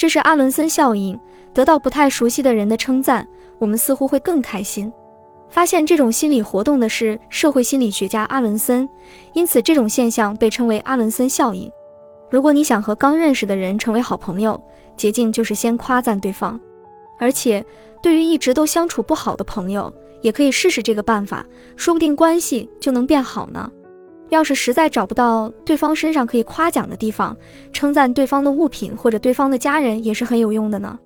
这是阿伦森效应，得到不太熟悉的人的称赞，我们似乎会更开心。发现这种心理活动的是社会心理学家阿伦森，因此这种现象被称为阿伦森效应。如果你想和刚认识的人成为好朋友，捷径就是先夸赞对方。而且，对于一直都相处不好的朋友，也可以试试这个办法，说不定关系就能变好呢。要是实在找不到对方身上可以夸奖的地方，称赞对方的物品或者对方的家人也是很有用的呢。